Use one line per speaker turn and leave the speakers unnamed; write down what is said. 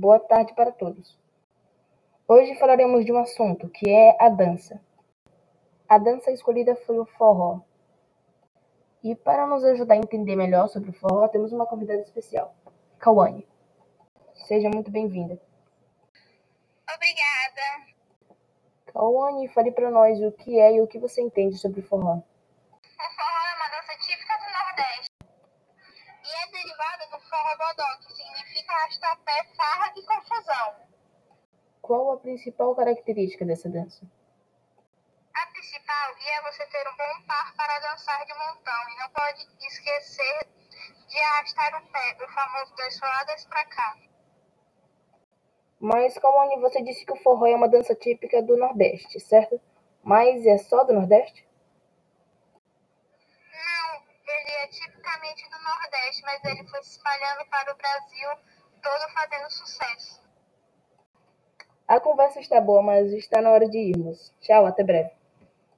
Boa tarde para todos. Hoje falaremos de um assunto que é a dança. A dança escolhida foi o forró. E para nos ajudar a entender melhor sobre o forró, temos uma convidada especial, Kawane. Seja muito bem-vinda.
Obrigada.
Kawane, fale para nós o que é e o que você entende sobre o forró.
O forró é uma dança típica do Nordeste e é derivada do forró bodó, que significa arrastar-pé, farra e confusão.
Qual a principal característica dessa dança?
A principal é você ter um bom par para dançar de montão e não pode esquecer de arrastar o pé, o famoso dois suadas para cá.
Mas, Kawane, você disse que o forró é uma dança típica do Nordeste, certo? Mas é só do Nordeste?
Não, ele é tipicamente do Nordeste, mas ele foi se espalhando para o Brasil todo fazendo sucesso.
A conversa está boa, mas está na hora de irmos. Tchau, até breve.